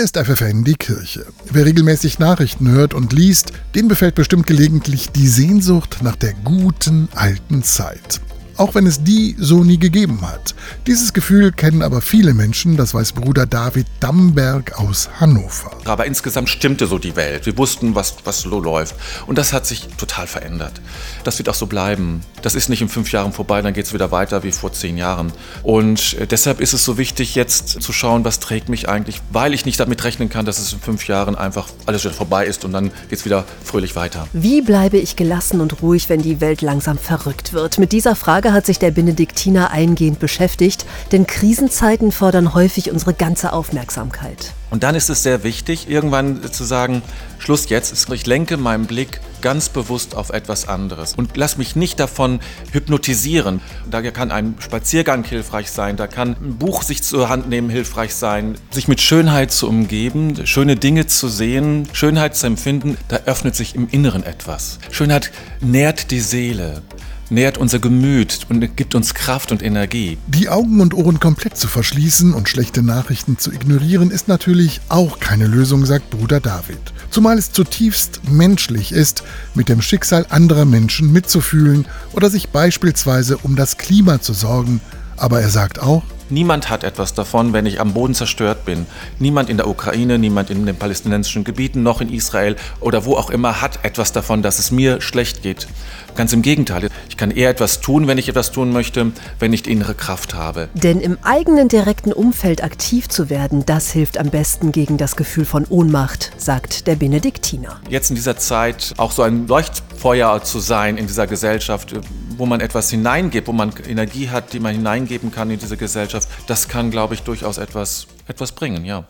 Hier ist FFN die Kirche. Wer regelmäßig Nachrichten hört und liest, den befällt bestimmt gelegentlich die Sehnsucht nach der guten alten Zeit auch wenn es die so nie gegeben hat. Dieses Gefühl kennen aber viele Menschen, das weiß Bruder David Damberg aus Hannover. Aber insgesamt stimmte so die Welt. Wir wussten, was, was so läuft. Und das hat sich total verändert. Das wird auch so bleiben. Das ist nicht in fünf Jahren vorbei, dann geht es wieder weiter wie vor zehn Jahren. Und äh, deshalb ist es so wichtig, jetzt zu schauen, was trägt mich eigentlich, weil ich nicht damit rechnen kann, dass es in fünf Jahren einfach alles wieder vorbei ist und dann geht es wieder fröhlich weiter. Wie bleibe ich gelassen und ruhig, wenn die Welt langsam verrückt wird? Mit dieser Hat sich der Benediktiner eingehend beschäftigt, denn Krisenzeiten fordern häufig unsere ganze Aufmerksamkeit. Und dann ist es sehr wichtig, irgendwann zu sagen, Schluss jetzt, ich lenke meinen Blick ganz bewusst auf etwas anderes und lass mich nicht davon hypnotisieren. Da kann ein Spaziergang hilfreich sein, da kann ein Buch sich zur Hand nehmen hilfreich sein, sich mit Schönheit zu umgeben, schöne Dinge zu sehen, Schönheit zu empfinden, da öffnet sich im Inneren etwas. Schönheit nährt die Seele nährt unser Gemüt und gibt uns Kraft und Energie. Die Augen und Ohren komplett zu verschließen und schlechte Nachrichten zu ignorieren, ist natürlich auch keine Lösung, sagt Bruder David. Zumal es zutiefst menschlich ist, mit dem Schicksal anderer Menschen mitzufühlen oder sich beispielsweise um das Klima zu sorgen. Aber er sagt auch, Niemand hat etwas davon, wenn ich am Boden zerstört bin. Niemand in der Ukraine, niemand in den palästinensischen Gebieten, noch in Israel oder wo auch immer hat etwas davon, dass es mir schlecht geht. Ganz im Gegenteil, ich kann eher etwas tun, wenn ich etwas tun möchte, wenn ich die innere Kraft habe. Denn im eigenen direkten Umfeld aktiv zu werden, das hilft am besten gegen das Gefühl von Ohnmacht, sagt der Benediktiner. Jetzt in dieser Zeit auch so ein Leuchtfeuer zu sein in dieser Gesellschaft, wo man etwas hineingibt, wo man Energie hat, die man hineingeben kann in diese Gesellschaft, das kann, glaube ich, durchaus etwas, etwas bringen, ja.